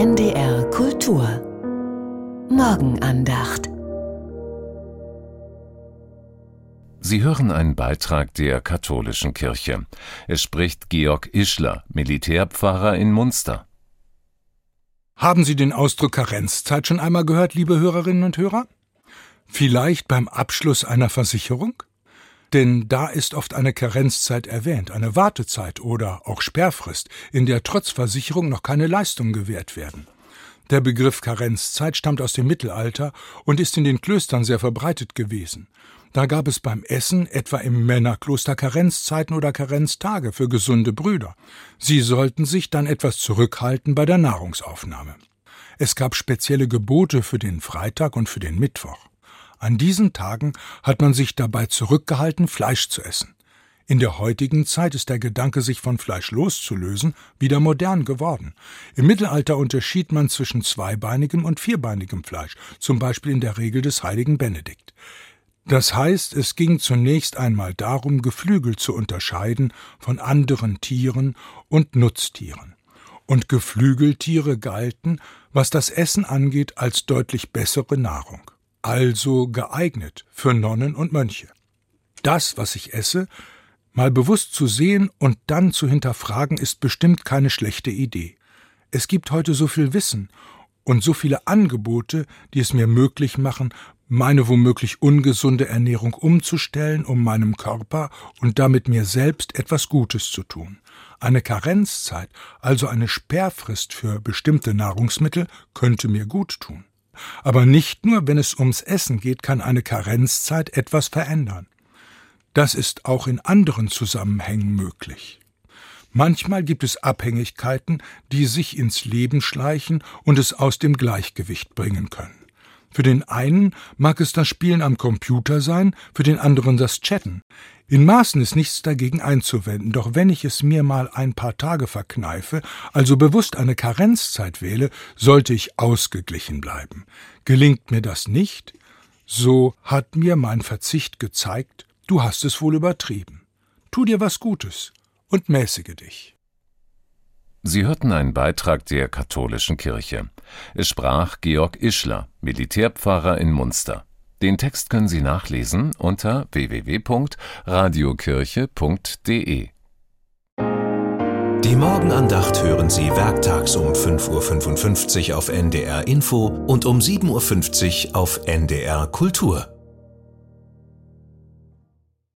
NDR Kultur Morgenandacht Sie hören einen Beitrag der katholischen Kirche. Es spricht Georg Ischler, Militärpfarrer in Munster. Haben Sie den Ausdruck Karenzzeit schon einmal gehört, liebe Hörerinnen und Hörer? Vielleicht beim Abschluss einer Versicherung? Denn da ist oft eine Karenzzeit erwähnt, eine Wartezeit oder auch Sperrfrist, in der trotz Versicherung noch keine Leistungen gewährt werden. Der Begriff Karenzzeit stammt aus dem Mittelalter und ist in den Klöstern sehr verbreitet gewesen. Da gab es beim Essen etwa im Männerkloster Karenzzeiten oder Karenztage für gesunde Brüder. Sie sollten sich dann etwas zurückhalten bei der Nahrungsaufnahme. Es gab spezielle Gebote für den Freitag und für den Mittwoch. An diesen Tagen hat man sich dabei zurückgehalten, Fleisch zu essen. In der heutigen Zeit ist der Gedanke, sich von Fleisch loszulösen, wieder modern geworden. Im Mittelalter unterschied man zwischen zweibeinigem und vierbeinigem Fleisch, zum Beispiel in der Regel des heiligen Benedikt. Das heißt, es ging zunächst einmal darum, Geflügel zu unterscheiden von anderen Tieren und Nutztieren. Und Geflügeltiere galten, was das Essen angeht, als deutlich bessere Nahrung also geeignet für Nonnen und Mönche. Das, was ich esse, mal bewusst zu sehen und dann zu hinterfragen, ist bestimmt keine schlechte Idee. Es gibt heute so viel Wissen und so viele Angebote, die es mir möglich machen, meine womöglich ungesunde Ernährung umzustellen, um meinem Körper und damit mir selbst etwas Gutes zu tun. Eine Karenzzeit, also eine Sperrfrist für bestimmte Nahrungsmittel, könnte mir gut tun. Aber nicht nur, wenn es ums Essen geht, kann eine Karenzzeit etwas verändern. Das ist auch in anderen Zusammenhängen möglich. Manchmal gibt es Abhängigkeiten, die sich ins Leben schleichen und es aus dem Gleichgewicht bringen können. Für den einen mag es das Spielen am Computer sein, für den anderen das Chatten. In Maßen ist nichts dagegen einzuwenden, doch wenn ich es mir mal ein paar Tage verkneife, also bewusst eine Karenzzeit wähle, sollte ich ausgeglichen bleiben. Gelingt mir das nicht, so hat mir mein Verzicht gezeigt, du hast es wohl übertrieben. Tu dir was Gutes und mäßige dich. Sie hörten einen Beitrag der katholischen Kirche. Es sprach Georg Ischler, Militärpfarrer in Munster. Den Text können Sie nachlesen unter www.radiokirche.de. Die Morgenandacht hören Sie werktags um 5.55 Uhr auf NDR Info und um 7.50 Uhr auf NDR Kultur.